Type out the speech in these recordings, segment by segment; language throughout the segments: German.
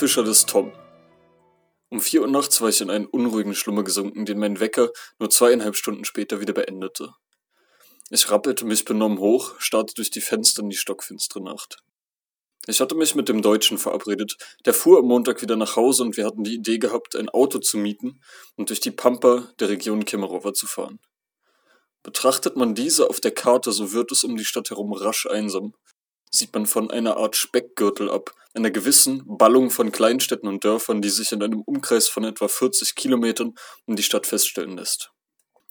Eisfischer des Tom. Um vier Uhr nachts war ich in einen unruhigen Schlummer gesunken, den mein Wecker nur zweieinhalb Stunden später wieder beendete. Ich rappelte mich benommen hoch, starrte durch die Fenster in die stockfinstere Nacht. Ich hatte mich mit dem Deutschen verabredet, der fuhr am Montag wieder nach Hause und wir hatten die Idee gehabt, ein Auto zu mieten und durch die Pampa der Region Kemerowa zu fahren. Betrachtet man diese auf der Karte, so wird es um die Stadt herum rasch einsam, sieht man von einer Art Speckgürtel ab, einer gewissen Ballung von Kleinstädten und Dörfern, die sich in einem Umkreis von etwa 40 Kilometern um die Stadt feststellen lässt.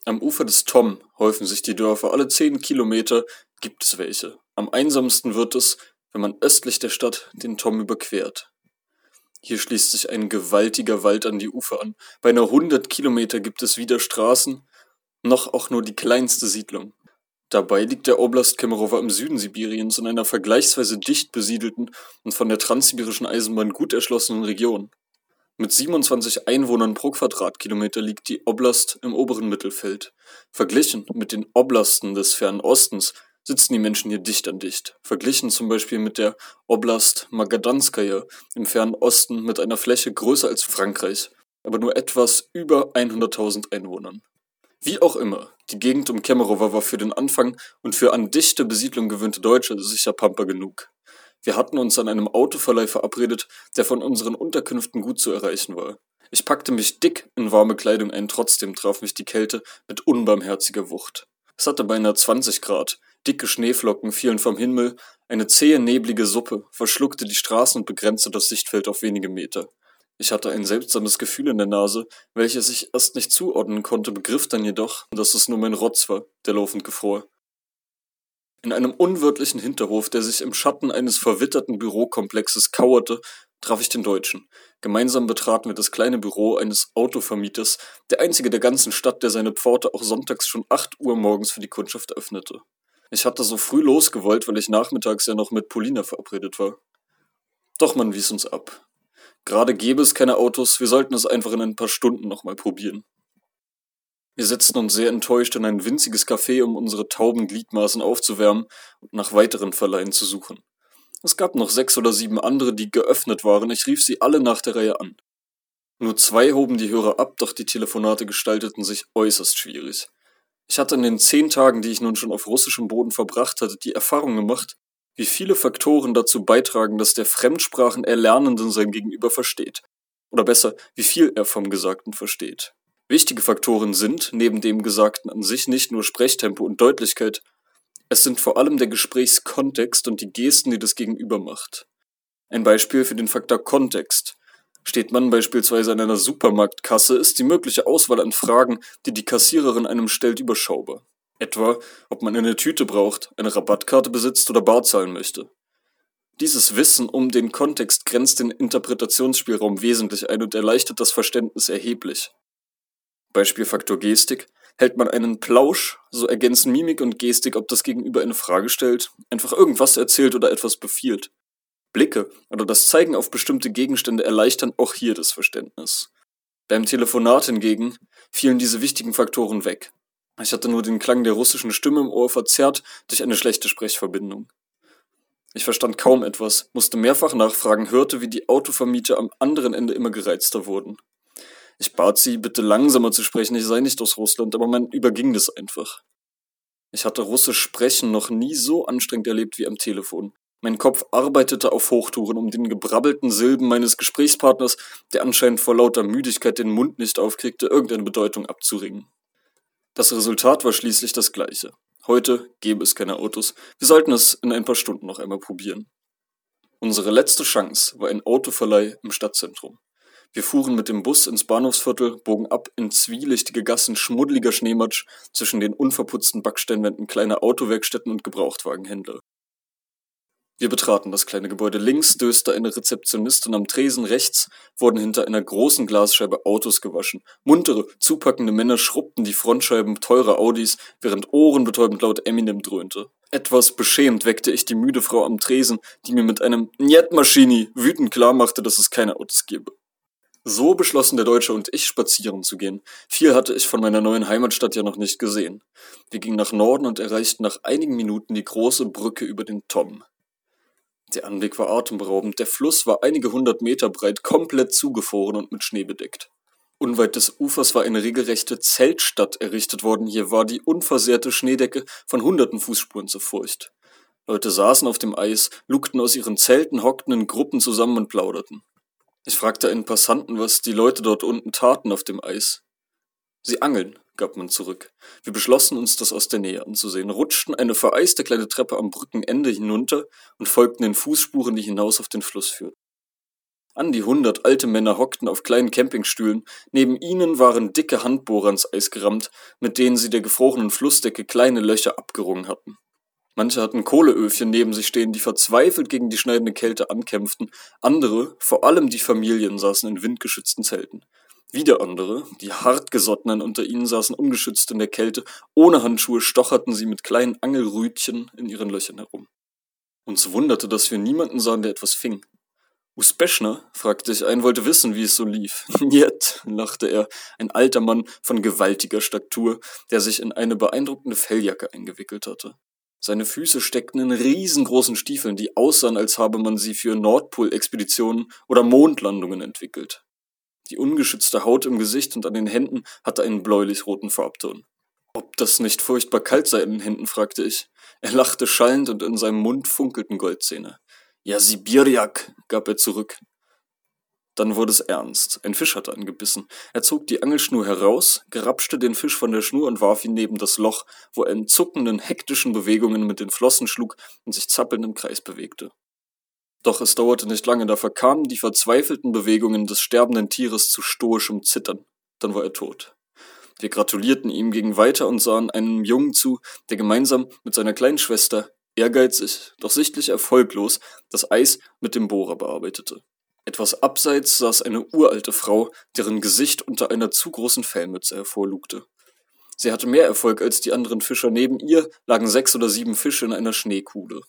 Am Ufer des Tom häufen sich die Dörfer, alle 10 Kilometer gibt es welche. Am einsamsten wird es, wenn man östlich der Stadt den Tom überquert. Hier schließt sich ein gewaltiger Wald an die Ufer an. Beinahe 100 Kilometer gibt es weder Straßen, noch auch nur die kleinste Siedlung. Dabei liegt der Oblast Kemerowo im Süden Sibiriens in einer vergleichsweise dicht besiedelten und von der transsibirischen Eisenbahn gut erschlossenen Region. Mit 27 Einwohnern pro Quadratkilometer liegt die Oblast im oberen Mittelfeld. Verglichen mit den Oblasten des Fernen Ostens sitzen die Menschen hier dicht an dicht. Verglichen zum Beispiel mit der Oblast Magadanskaya im Fernen Osten mit einer Fläche größer als Frankreich, aber nur etwas über 100.000 Einwohnern. Wie auch immer, die Gegend um Kemerowo war für den Anfang und für an dichte Besiedlung gewöhnte Deutsche sicher Pampa genug. Wir hatten uns an einem Autoverleih verabredet, der von unseren Unterkünften gut zu erreichen war. Ich packte mich dick in warme Kleidung ein, trotzdem traf mich die Kälte mit unbarmherziger Wucht. Es hatte beinahe 20 Grad, dicke Schneeflocken fielen vom Himmel, eine zähe, neblige Suppe verschluckte die Straßen und begrenzte das Sichtfeld auf wenige Meter. Ich hatte ein seltsames Gefühl in der Nase, welches ich erst nicht zuordnen konnte, begriff dann jedoch, dass es nur mein Rotz war, der laufend gefror. In einem unwirtlichen Hinterhof, der sich im Schatten eines verwitterten Bürokomplexes kauerte, traf ich den Deutschen. Gemeinsam betraten wir das kleine Büro eines Autovermieters, der einzige der ganzen Stadt, der seine Pforte auch sonntags schon acht Uhr morgens für die Kundschaft öffnete. Ich hatte so früh losgewollt, weil ich nachmittags ja noch mit Polina verabredet war. Doch man wies uns ab. Gerade gäbe es keine Autos, wir sollten es einfach in ein paar Stunden nochmal probieren. Wir setzten uns sehr enttäuscht in ein winziges Café, um unsere tauben Gliedmaßen aufzuwärmen und nach weiteren Verleihen zu suchen. Es gab noch sechs oder sieben andere, die geöffnet waren, ich rief sie alle nach der Reihe an. Nur zwei hoben die Hörer ab, doch die Telefonate gestalteten sich äußerst schwierig. Ich hatte in den zehn Tagen, die ich nun schon auf russischem Boden verbracht hatte, die Erfahrung gemacht, wie viele Faktoren dazu beitragen, dass der Fremdsprachen Erlernenden sein Gegenüber versteht. Oder besser, wie viel er vom Gesagten versteht. Wichtige Faktoren sind, neben dem Gesagten an sich, nicht nur Sprechtempo und Deutlichkeit, es sind vor allem der Gesprächskontext und die Gesten, die das Gegenüber macht. Ein Beispiel für den Faktor Kontext. Steht man beispielsweise an einer Supermarktkasse, ist die mögliche Auswahl an Fragen, die die Kassiererin einem stellt, überschaubar. Etwa, ob man eine Tüte braucht, eine Rabattkarte besitzt oder bar zahlen möchte. Dieses Wissen um den Kontext grenzt den Interpretationsspielraum wesentlich ein und erleichtert das Verständnis erheblich. Beispielfaktor Gestik. Hält man einen Plausch, so ergänzen Mimik und Gestik, ob das Gegenüber eine Frage stellt, einfach irgendwas erzählt oder etwas befiehlt. Blicke oder das Zeigen auf bestimmte Gegenstände erleichtern auch hier das Verständnis. Beim Telefonat hingegen fielen diese wichtigen Faktoren weg. Ich hatte nur den Klang der russischen Stimme im Ohr verzerrt durch eine schlechte Sprechverbindung. Ich verstand kaum etwas, musste mehrfach nachfragen, hörte, wie die Autovermieter am anderen Ende immer gereizter wurden. Ich bat sie, bitte langsamer zu sprechen, ich sei nicht aus Russland, aber man überging das einfach. Ich hatte Russisch sprechen noch nie so anstrengend erlebt wie am Telefon. Mein Kopf arbeitete auf Hochtouren, um den gebrabbelten Silben meines Gesprächspartners, der anscheinend vor lauter Müdigkeit den Mund nicht aufkriegte, irgendeine Bedeutung abzuringen. Das Resultat war schließlich das gleiche. Heute gäbe es keine Autos. Wir sollten es in ein paar Stunden noch einmal probieren. Unsere letzte Chance war ein Autoverleih im Stadtzentrum. Wir fuhren mit dem Bus ins Bahnhofsviertel, bogen ab in zwielichtige Gassen schmuddeliger Schneematsch zwischen den unverputzten Backsteinwänden kleiner Autowerkstätten und Gebrauchtwagenhändler. Wir betraten das kleine Gebäude. Links döste eine Rezeptionistin am Tresen, rechts wurden hinter einer großen Glasscheibe Autos gewaschen. Muntere, zupackende Männer schrubbten die Frontscheiben teurer Audis, während ohrenbetäubend laut Eminem dröhnte. Etwas beschämt weckte ich die müde Frau am Tresen, die mir mit einem Njet Maschini wütend klarmachte, dass es keine Autos gebe. So beschlossen der Deutsche und ich, spazieren zu gehen. Viel hatte ich von meiner neuen Heimatstadt ja noch nicht gesehen. Wir gingen nach Norden und erreichten nach einigen Minuten die große Brücke über den Tom. Der Anblick war atemberaubend. Der Fluss war einige hundert Meter breit, komplett zugefroren und mit Schnee bedeckt. Unweit des Ufers war eine regelrechte Zeltstadt errichtet worden. Hier war die unversehrte Schneedecke von hunderten Fußspuren zu furcht. Leute saßen auf dem Eis, lugten aus ihren Zelten, hockten in Gruppen zusammen und plauderten. Ich fragte einen Passanten, was die Leute dort unten taten auf dem Eis. Sie angeln, gab man zurück. Wir beschlossen uns das aus der Nähe anzusehen, rutschten eine vereiste kleine Treppe am Brückenende hinunter und folgten den Fußspuren, die hinaus auf den Fluss führten. An die hundert alte Männer hockten auf kleinen Campingstühlen, neben ihnen waren dicke Handbohrer ins Eis gerammt, mit denen sie der gefrorenen Flussdecke kleine Löcher abgerungen hatten. Manche hatten Kohleöfchen neben sich stehen, die verzweifelt gegen die schneidende Kälte ankämpften, andere, vor allem die Familien, saßen in windgeschützten Zelten. Wieder andere, die hartgesottenen unter ihnen saßen ungeschützt in der Kälte, ohne Handschuhe stocherten sie mit kleinen Angelrütchen in ihren Löchern herum. Uns wunderte, dass wir niemanden sahen, der etwas fing. Uspeschner, fragte ich ein, wollte wissen, wie es so lief. Jet, lachte er, ein alter Mann von gewaltiger Statur, der sich in eine beeindruckende Felljacke eingewickelt hatte. Seine Füße steckten in riesengroßen Stiefeln, die aussahen, als habe man sie für Nordpol-Expeditionen oder Mondlandungen entwickelt. Die ungeschützte Haut im Gesicht und an den Händen hatte einen bläulich-roten Farbton. Ob das nicht furchtbar kalt sei in den Händen, fragte ich. Er lachte schallend und in seinem Mund funkelten Goldzähne. Ja, Sibirjak, gab er zurück. Dann wurde es ernst. Ein Fisch hatte angebissen. Er zog die Angelschnur heraus, grapschte den Fisch von der Schnur und warf ihn neben das Loch, wo er in zuckenden, hektischen Bewegungen mit den Flossen schlug und sich zappelnd im Kreis bewegte. Doch es dauerte nicht lange, da verkamen die verzweifelten Bewegungen des sterbenden Tieres zu stoischem Zittern. Dann war er tot. Wir gratulierten ihm, gingen weiter und sahen einem Jungen zu, der gemeinsam mit seiner kleinen Schwester, ehrgeizig, doch sichtlich erfolglos, das Eis mit dem Bohrer bearbeitete. Etwas abseits saß eine uralte Frau, deren Gesicht unter einer zu großen Fellmütze hervorlugte. Sie hatte mehr Erfolg als die anderen Fischer. Neben ihr lagen sechs oder sieben Fische in einer Schneekuhle.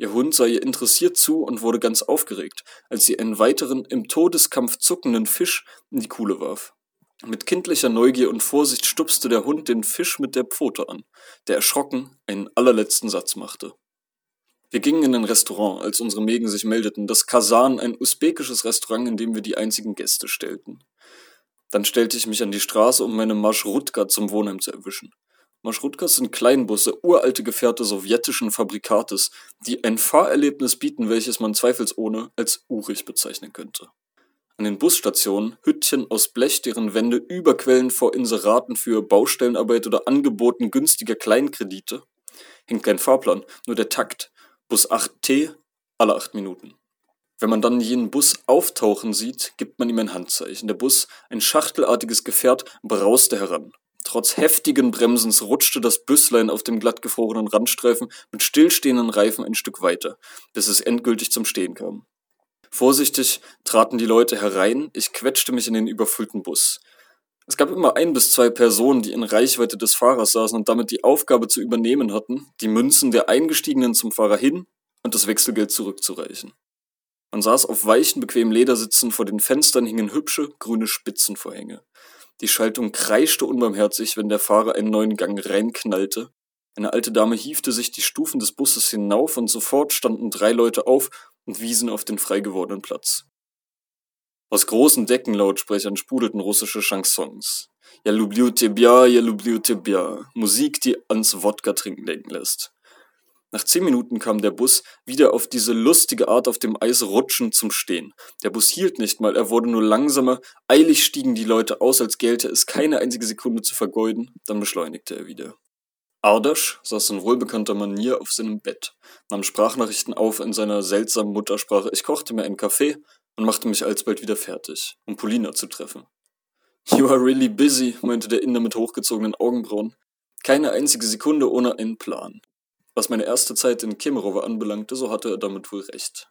Ihr Hund sah ihr interessiert zu und wurde ganz aufgeregt, als sie einen weiteren im Todeskampf zuckenden Fisch in die Kuhle warf. Mit kindlicher Neugier und Vorsicht stupste der Hund den Fisch mit der Pfote an, der erschrocken einen allerletzten Satz machte. Wir gingen in ein Restaurant, als unsere Mägen sich meldeten, das Kasan, ein usbekisches Restaurant, in dem wir die einzigen Gäste stellten. Dann stellte ich mich an die Straße, um meine Marschrutka zum Wohnheim zu erwischen. Marschrutkas sind Kleinbusse, uralte Gefährte sowjetischen Fabrikates, die ein Fahrerlebnis bieten, welches man zweifelsohne als urig bezeichnen könnte. An den Busstationen Hüttchen aus Blech, deren Wände überquellen vor Inseraten für Baustellenarbeit oder Angeboten günstiger Kleinkredite. Hängt kein Fahrplan, nur der Takt. Bus 8T alle 8 Minuten. Wenn man dann jenen Bus auftauchen sieht, gibt man ihm ein Handzeichen. Der Bus, ein schachtelartiges Gefährt, brauste heran. Trotz heftigen Bremsens rutschte das Büsslein auf dem glattgefrorenen Randstreifen mit stillstehenden Reifen ein Stück weiter, bis es endgültig zum Stehen kam. Vorsichtig traten die Leute herein, ich quetschte mich in den überfüllten Bus. Es gab immer ein bis zwei Personen, die in Reichweite des Fahrers saßen und damit die Aufgabe zu übernehmen hatten, die Münzen der Eingestiegenen zum Fahrer hin und das Wechselgeld zurückzureichen. Man saß auf weichen, bequemen Ledersitzen, vor den Fenstern hingen hübsche, grüne Spitzenvorhänge. Die Schaltung kreischte unbarmherzig, wenn der Fahrer einen neuen Gang reinknallte. Eine alte Dame hiefte sich die Stufen des Busses hinauf und sofort standen drei Leute auf und wiesen auf den frei gewordenen Platz. Aus großen Deckenlautsprechern sprudelten russische Chansons. Ja lublю тебя, ja lublю тебя. Musik, die ans Wodka trinken denken lässt. Nach zehn Minuten kam der Bus wieder auf diese lustige Art auf dem Eis rutschend zum Stehen. Der Bus hielt nicht mal, er wurde nur langsamer, eilig stiegen die Leute aus, als gelte es keine einzige Sekunde zu vergeuden, dann beschleunigte er wieder. Ardasch saß in wohlbekannter Manier auf seinem Bett, nahm Sprachnachrichten auf in seiner seltsamen Muttersprache, ich kochte mir einen Kaffee und machte mich alsbald wieder fertig, um Polina zu treffen. You are really busy, meinte der Inder mit hochgezogenen Augenbrauen. Keine einzige Sekunde ohne einen Plan. Was meine erste Zeit in Kemerovo anbelangte, so hatte er damit wohl recht.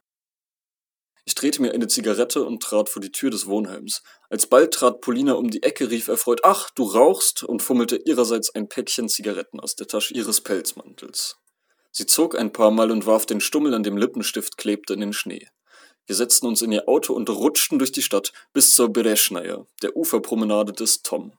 Ich drehte mir eine Zigarette und trat vor die Tür des Wohnheims. Alsbald trat Polina um die Ecke, rief erfreut, ach, du rauchst, und fummelte ihrerseits ein Päckchen Zigaretten aus der Tasche ihres Pelzmantels. Sie zog ein paar Mal und warf den Stummel, an dem Lippenstift klebte, in den Schnee. Wir setzten uns in ihr Auto und rutschten durch die Stadt bis zur Bereschnaya, der Uferpromenade des Tom.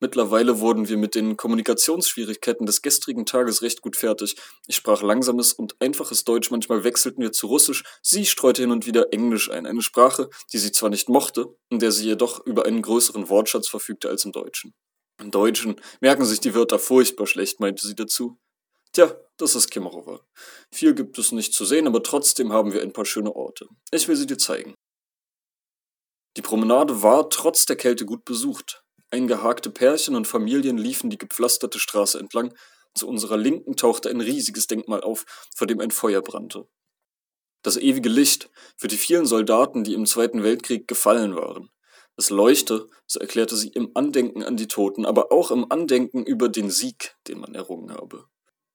Mittlerweile wurden wir mit den Kommunikationsschwierigkeiten des gestrigen Tages recht gut fertig. Ich sprach langsames und einfaches Deutsch, manchmal wechselten wir zu Russisch, sie streute hin und wieder Englisch ein, eine Sprache, die sie zwar nicht mochte, in der sie jedoch über einen größeren Wortschatz verfügte als im Deutschen. Im Deutschen merken sich die Wörter furchtbar schlecht, meinte sie dazu. Tja, das ist Kemerovo. Viel gibt es nicht zu sehen, aber trotzdem haben wir ein paar schöne Orte. Ich will sie dir zeigen. Die Promenade war trotz der Kälte gut besucht. Eingehakte Pärchen und Familien liefen die gepflasterte Straße entlang. Zu unserer Linken tauchte ein riesiges Denkmal auf, vor dem ein Feuer brannte. Das ewige Licht für die vielen Soldaten, die im Zweiten Weltkrieg gefallen waren. Es leuchte, so erklärte sie, im Andenken an die Toten, aber auch im Andenken über den Sieg, den man errungen habe.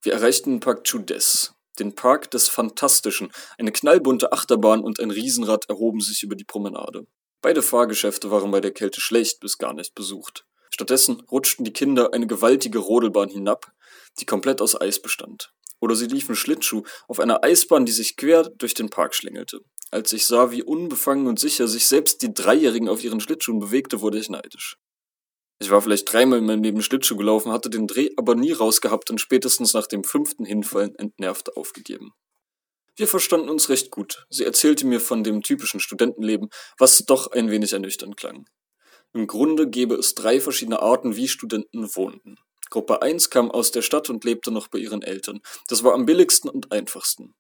Wir erreichten den Park Chudes, den Park des Fantastischen. Eine knallbunte Achterbahn und ein Riesenrad erhoben sich über die Promenade. Beide Fahrgeschäfte waren bei der Kälte schlecht bis gar nicht besucht. Stattdessen rutschten die Kinder eine gewaltige Rodelbahn hinab, die komplett aus Eis bestand. Oder sie liefen Schlittschuh auf einer Eisbahn, die sich quer durch den Park schlängelte. Als ich sah, wie unbefangen und sicher sich selbst die Dreijährigen auf ihren Schlittschuhen bewegte, wurde ich neidisch. Ich war vielleicht dreimal in meinem Leben Schlittschuh gelaufen, hatte den Dreh aber nie rausgehabt und spätestens nach dem fünften Hinfallen entnervt aufgegeben. Wir verstanden uns recht gut. Sie erzählte mir von dem typischen Studentenleben, was doch ein wenig ernüchternd klang. Im Grunde gäbe es drei verschiedene Arten, wie Studenten wohnten. Gruppe 1 kam aus der Stadt und lebte noch bei ihren Eltern. Das war am billigsten und einfachsten.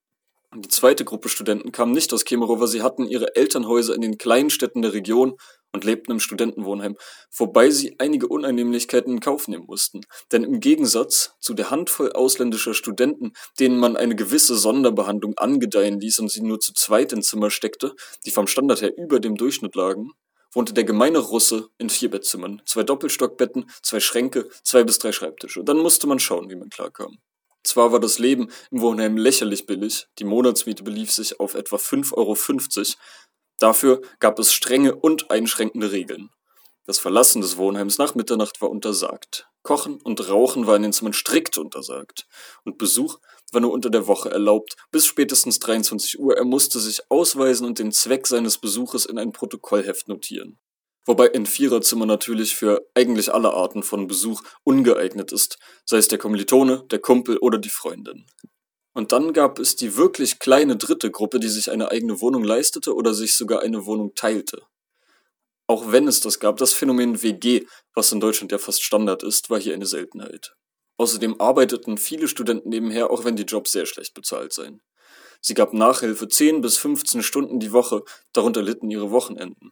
Die zweite Gruppe Studenten kam nicht aus Kemerovo, sie hatten ihre Elternhäuser in den kleinen Städten der Region und lebten im Studentenwohnheim, wobei sie einige Unannehmlichkeiten in Kauf nehmen mussten. Denn im Gegensatz zu der Handvoll ausländischer Studenten, denen man eine gewisse Sonderbehandlung angedeihen ließ und sie nur zu zweit ins Zimmer steckte, die vom Standard her über dem Durchschnitt lagen, wohnte der gemeine Russe in vier Bettzimmern, zwei Doppelstockbetten, zwei Schränke, zwei bis drei Schreibtische. Dann musste man schauen, wie man klarkam. Zwar war das Leben im Wohnheim lächerlich billig, die Monatsmiete belief sich auf etwa 5,50 Euro, dafür gab es strenge und einschränkende Regeln. Das Verlassen des Wohnheims nach Mitternacht war untersagt. Kochen und Rauchen war in den Zimmern strikt untersagt. Und Besuch war nur unter der Woche erlaubt, bis spätestens 23 Uhr. Er musste sich ausweisen und den Zweck seines Besuches in ein Protokollheft notieren. Wobei ein Viererzimmer natürlich für eigentlich alle Arten von Besuch ungeeignet ist, sei es der Kommilitone, der Kumpel oder die Freundin. Und dann gab es die wirklich kleine dritte Gruppe, die sich eine eigene Wohnung leistete oder sich sogar eine Wohnung teilte. Auch wenn es das gab, das Phänomen WG, was in Deutschland ja fast Standard ist, war hier eine Seltenheit. Außerdem arbeiteten viele Studenten nebenher, auch wenn die Jobs sehr schlecht bezahlt seien. Sie gab Nachhilfe 10 bis 15 Stunden die Woche, darunter litten ihre Wochenenden.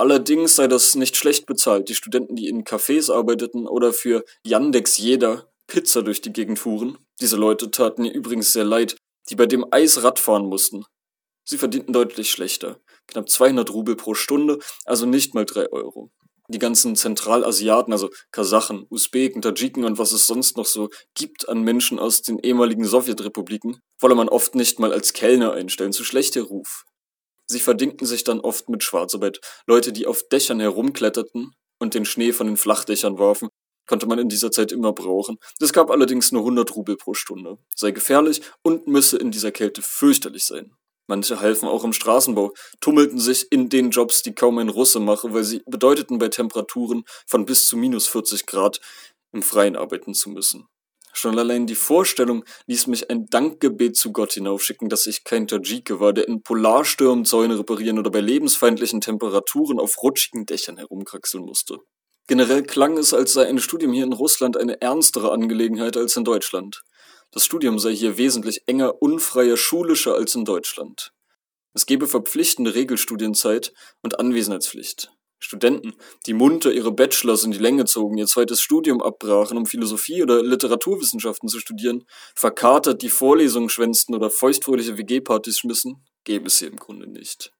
Allerdings sei das nicht schlecht bezahlt. Die Studenten, die in Cafés arbeiteten oder für Yandex jeder Pizza durch die Gegend fuhren, diese Leute taten ihr übrigens sehr leid, die bei dem Eis Rad fahren mussten. Sie verdienten deutlich schlechter. Knapp 200 Rubel pro Stunde, also nicht mal 3 Euro. Die ganzen Zentralasiaten, also Kasachen, Usbeken, Tadschiken und was es sonst noch so gibt an Menschen aus den ehemaligen Sowjetrepubliken, wolle man oft nicht mal als Kellner einstellen, zu schlechter Ruf. Sie verdingten sich dann oft mit Schwarzarbeit. Leute, die auf Dächern herumkletterten und den Schnee von den Flachdächern warfen, konnte man in dieser Zeit immer brauchen. Das gab allerdings nur 100 Rubel pro Stunde. Sei gefährlich und müsse in dieser Kälte fürchterlich sein. Manche halfen auch im Straßenbau, tummelten sich in den Jobs, die kaum ein Russe mache, weil sie bedeuteten bei Temperaturen von bis zu minus 40 Grad im Freien arbeiten zu müssen. Schon allein die Vorstellung ließ mich ein Dankgebet zu Gott hinaufschicken, dass ich kein Tajike war, der in Polarstürmen Zäune reparieren oder bei lebensfeindlichen Temperaturen auf rutschigen Dächern herumkraxeln musste. Generell klang es, als sei ein Studium hier in Russland eine ernstere Angelegenheit als in Deutschland. Das Studium sei hier wesentlich enger, unfreier, schulischer als in Deutschland. Es gebe verpflichtende Regelstudienzeit und Anwesenheitspflicht. Studenten, die munter ihre Bachelors in die Länge zogen, ihr zweites Studium abbrachen, um Philosophie oder Literaturwissenschaften zu studieren, verkatert die Vorlesungen schwänzten oder feuchtfröhliche WG-Partys schmissen, gäbe es sie im Grunde nicht.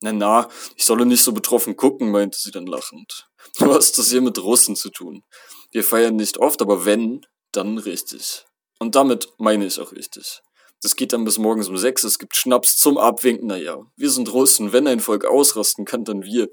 Na na, ich solle nicht so betroffen gucken, meinte sie dann lachend. Du hast das hier mit Russen zu tun. Wir feiern nicht oft, aber wenn, dann richtig. Und damit meine ich auch richtig. Das geht dann bis morgens um sechs, es gibt Schnaps zum Abwinken, naja. Wir sind Russen, wenn ein Volk ausrasten kann, dann wir.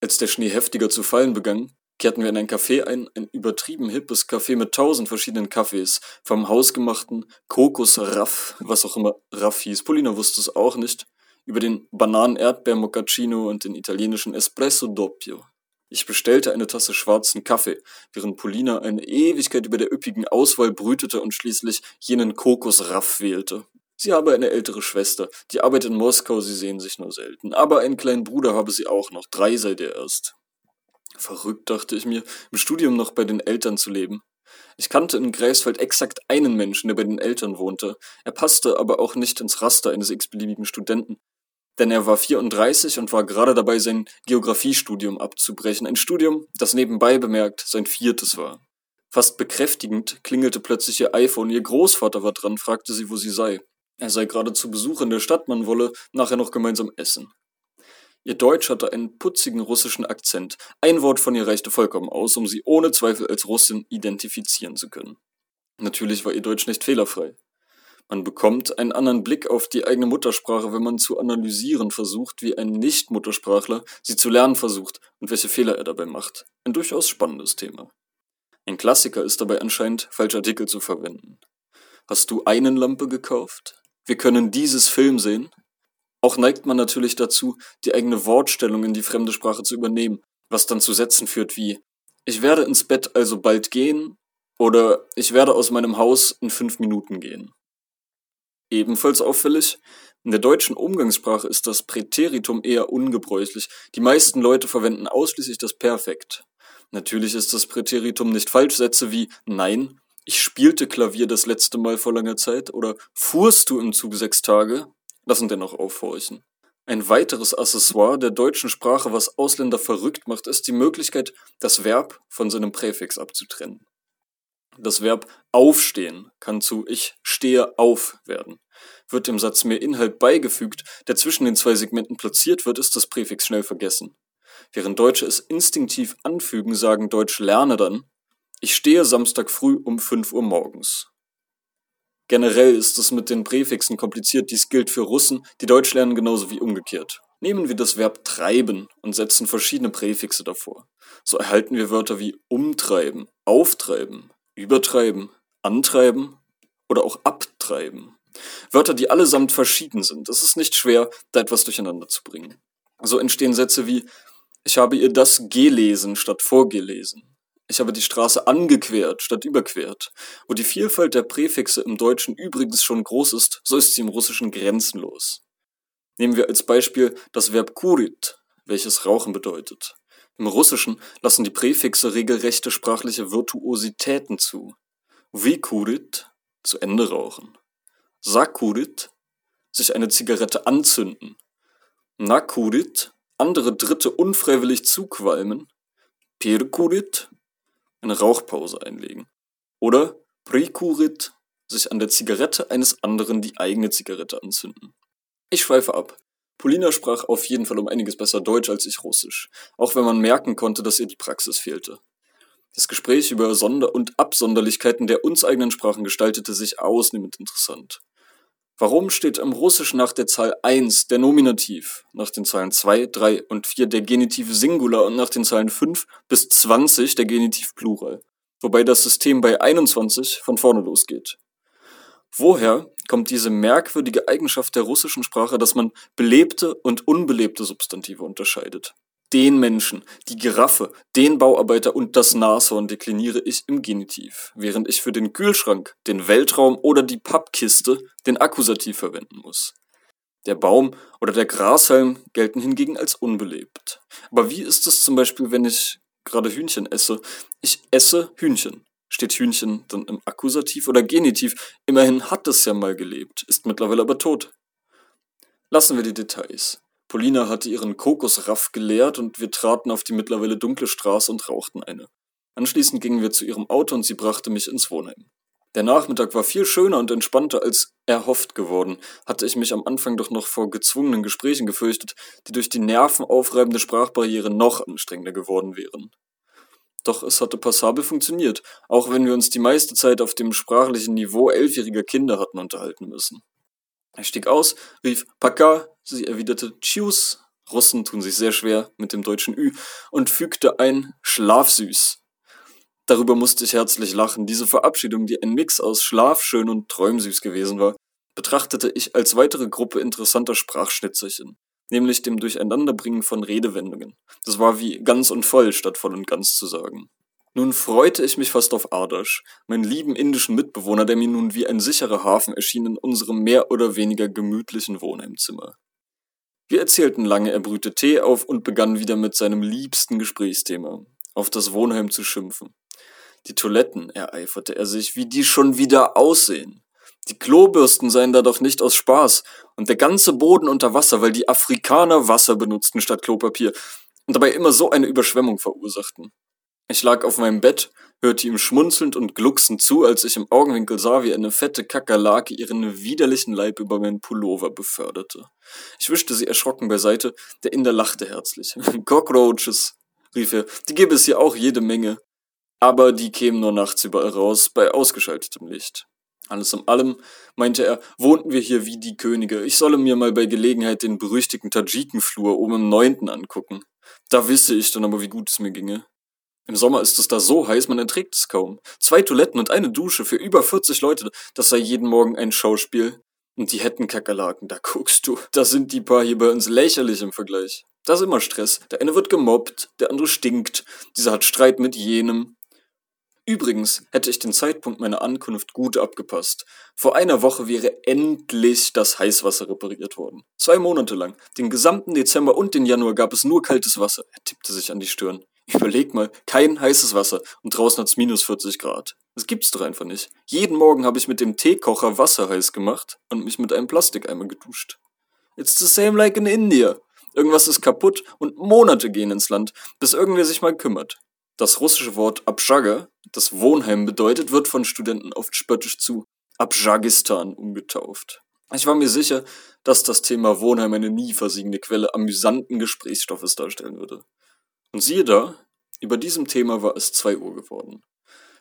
Als der Schnee heftiger zu fallen begann, kehrten wir in ein Café ein, ein übertrieben hippes Café mit tausend verschiedenen Kaffees, vom hausgemachten Kokos-Raff, was auch immer Raff hieß, Polina wusste es auch nicht, über den Bananen-Erdbeer-Moccacino und den italienischen Espresso Doppio. Ich bestellte eine Tasse schwarzen Kaffee, während Polina eine Ewigkeit über der üppigen Auswahl brütete und schließlich jenen Kokosraff wählte. Sie habe eine ältere Schwester, die arbeitet in Moskau, sie sehen sich nur selten. Aber einen kleinen Bruder habe sie auch noch, drei seid ihr erst. Verrückt, dachte ich mir, im Studium noch bei den Eltern zu leben. Ich kannte in Greifswald exakt einen Menschen, der bei den Eltern wohnte. Er passte aber auch nicht ins Raster eines x-beliebigen Studenten. Denn er war 34 und war gerade dabei, sein Geografiestudium abzubrechen. Ein Studium, das nebenbei bemerkt sein viertes war. Fast bekräftigend klingelte plötzlich ihr iPhone. Ihr Großvater war dran, fragte sie, wo sie sei. Er sei gerade zu Besuch in der Stadt, man wolle nachher noch gemeinsam essen. Ihr Deutsch hatte einen putzigen russischen Akzent. Ein Wort von ihr reichte vollkommen aus, um sie ohne Zweifel als Russin identifizieren zu können. Natürlich war ihr Deutsch nicht fehlerfrei. Man bekommt einen anderen Blick auf die eigene Muttersprache, wenn man zu analysieren versucht, wie ein Nicht-Muttersprachler sie zu lernen versucht und welche Fehler er dabei macht. Ein durchaus spannendes Thema. Ein Klassiker ist dabei anscheinend, falsche Artikel zu verwenden. Hast du einen Lampe gekauft? Wir können dieses Film sehen. Auch neigt man natürlich dazu, die eigene Wortstellung in die fremde Sprache zu übernehmen, was dann zu Sätzen führt wie Ich werde ins Bett also bald gehen oder Ich werde aus meinem Haus in fünf Minuten gehen. Ebenfalls auffällig, in der deutschen Umgangssprache ist das Präteritum eher ungebräuchlich. Die meisten Leute verwenden ausschließlich das Perfekt. Natürlich ist das Präteritum nicht falsch. Sätze wie Nein ich spielte Klavier das letzte Mal vor langer Zeit oder fuhrst du im Zug sechs Tage? Lassen dennoch aufhorchen. Ein weiteres Accessoire der deutschen Sprache, was Ausländer verrückt macht, ist die Möglichkeit, das Verb von seinem Präfix abzutrennen. Das Verb aufstehen kann zu ich stehe auf werden. Wird dem Satz mehr Inhalt beigefügt, der zwischen den zwei Segmenten platziert wird, ist das Präfix schnell vergessen. Während Deutsche es instinktiv anfügen, sagen Deutsch lerne dann, ich stehe Samstag früh um 5 Uhr morgens. Generell ist es mit den Präfixen kompliziert, dies gilt für Russen, die Deutsch lernen genauso wie umgekehrt. Nehmen wir das Verb treiben und setzen verschiedene Präfixe davor. So erhalten wir Wörter wie umtreiben, auftreiben, übertreiben, antreiben oder auch abtreiben. Wörter, die allesamt verschieden sind. Es ist nicht schwer, da etwas durcheinander zu bringen. So entstehen Sätze wie ich habe ihr das gelesen statt vorgelesen. Ich habe die Straße angequert statt überquert. Wo die Vielfalt der Präfixe im Deutschen übrigens schon groß ist, so ist sie im Russischen grenzenlos. Nehmen wir als Beispiel das Verb kurit, welches Rauchen bedeutet. Im Russischen lassen die Präfixe regelrechte sprachliche Virtuositäten zu. Vikurit, zu Ende rauchen. Sakurit, sich eine Zigarette anzünden. Nakurit, andere Dritte unfreiwillig zuqualmen. Perkurit, eine Rauchpause einlegen. Oder Prekurit, sich an der Zigarette eines anderen die eigene Zigarette anzünden. Ich schweife ab. Polina sprach auf jeden Fall um einiges besser Deutsch als ich Russisch, auch wenn man merken konnte, dass ihr die Praxis fehlte. Das Gespräch über Sonder- und Absonderlichkeiten der uns eigenen Sprachen gestaltete sich ausnehmend interessant. Warum steht im Russischen nach der Zahl 1 der Nominativ, nach den Zahlen 2, 3 und 4 der Genitiv Singular und nach den Zahlen 5 bis 20 der Genitiv Plural? Wobei das System bei 21 von vorne losgeht. Woher kommt diese merkwürdige Eigenschaft der russischen Sprache, dass man belebte und unbelebte Substantive unterscheidet? Den Menschen, die Giraffe, den Bauarbeiter und das Nashorn dekliniere ich im Genitiv, während ich für den Kühlschrank, den Weltraum oder die Pappkiste den Akkusativ verwenden muss. Der Baum oder der Grashalm gelten hingegen als unbelebt. Aber wie ist es zum Beispiel, wenn ich gerade Hühnchen esse? Ich esse Hühnchen. Steht Hühnchen dann im Akkusativ oder Genitiv? Immerhin hat es ja mal gelebt, ist mittlerweile aber tot. Lassen wir die Details. Polina hatte ihren Kokosraff geleert und wir traten auf die mittlerweile dunkle Straße und rauchten eine. Anschließend gingen wir zu ihrem Auto und sie brachte mich ins Wohnheim. Der Nachmittag war viel schöner und entspannter als erhofft geworden, hatte ich mich am Anfang doch noch vor gezwungenen Gesprächen gefürchtet, die durch die nervenaufreibende Sprachbarriere noch anstrengender geworden wären. Doch es hatte passabel funktioniert, auch wenn wir uns die meiste Zeit auf dem sprachlichen Niveau elfjähriger Kinder hatten unterhalten müssen. Er stieg aus, rief Paka, sie erwiderte Tschüss, Russen tun sich sehr schwer mit dem deutschen Ü, und fügte ein Schlafsüß. Darüber musste ich herzlich lachen. Diese Verabschiedung, die ein Mix aus Schlafschön und Träumsüß gewesen war, betrachtete ich als weitere Gruppe interessanter Sprachschnitzerchen. nämlich dem Durcheinanderbringen von Redewendungen. Das war wie ganz und voll statt voll und ganz zu sagen. Nun freute ich mich fast auf Ardash, meinen lieben indischen Mitbewohner, der mir nun wie ein sicherer Hafen erschien in unserem mehr oder weniger gemütlichen Wohnheimzimmer. Wir erzählten lange, er brühte Tee auf und begann wieder mit seinem liebsten Gesprächsthema, auf das Wohnheim zu schimpfen. Die Toiletten, ereiferte er sich, wie die schon wieder aussehen. Die Klobürsten seien da doch nicht aus Spaß und der ganze Boden unter Wasser, weil die Afrikaner Wasser benutzten statt Klopapier und dabei immer so eine Überschwemmung verursachten. Ich lag auf meinem Bett, hörte ihm schmunzelnd und glucksend zu, als ich im Augenwinkel sah, wie eine fette Kakerlake ihren widerlichen Leib über meinen Pullover beförderte. Ich wischte sie erschrocken beiseite, der Inder lachte herzlich. Cockroaches, rief er, die gäbe es hier auch jede Menge. Aber die kämen nur nachts überall raus, bei ausgeschaltetem Licht. Alles in allem, meinte er, wohnten wir hier wie die Könige. Ich solle mir mal bei Gelegenheit den berüchtigten Tadschikenflur oben im Neunten angucken. Da wisse ich dann aber, wie gut es mir ginge. Im Sommer ist es da so heiß, man erträgt es kaum. Zwei Toiletten und eine Dusche für über 40 Leute, das sei jeden Morgen ein Schauspiel. Und die hätten Kakerlaken, da guckst du. Da sind die paar hier bei uns lächerlich im Vergleich. Da ist immer Stress. Der eine wird gemobbt, der andere stinkt, dieser hat Streit mit jenem. Übrigens hätte ich den Zeitpunkt meiner Ankunft gut abgepasst. Vor einer Woche wäre endlich das Heißwasser repariert worden. Zwei Monate lang, den gesamten Dezember und den Januar gab es nur kaltes Wasser. Er tippte sich an die Stirn. Überleg mal, kein heißes Wasser und draußen hat's minus 40 Grad. Das gibt's doch einfach nicht. Jeden Morgen habe ich mit dem Teekocher Wasser heiß gemacht und mich mit einem Plastikeimer geduscht. It's the same like in India. Irgendwas ist kaputt und Monate gehen ins Land, bis irgendwer sich mal kümmert. Das russische Wort Abschaga, das Wohnheim bedeutet, wird von Studenten oft spöttisch zu Abschagistan umgetauft. Ich war mir sicher, dass das Thema Wohnheim eine nie versiegende Quelle amüsanten Gesprächsstoffes darstellen würde. Und siehe da, über diesem Thema war es zwei Uhr geworden.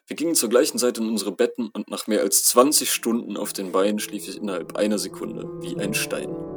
Wir gingen zur gleichen Zeit in unsere Betten und nach mehr als 20 Stunden auf den Beinen schlief ich innerhalb einer Sekunde wie ein Stein.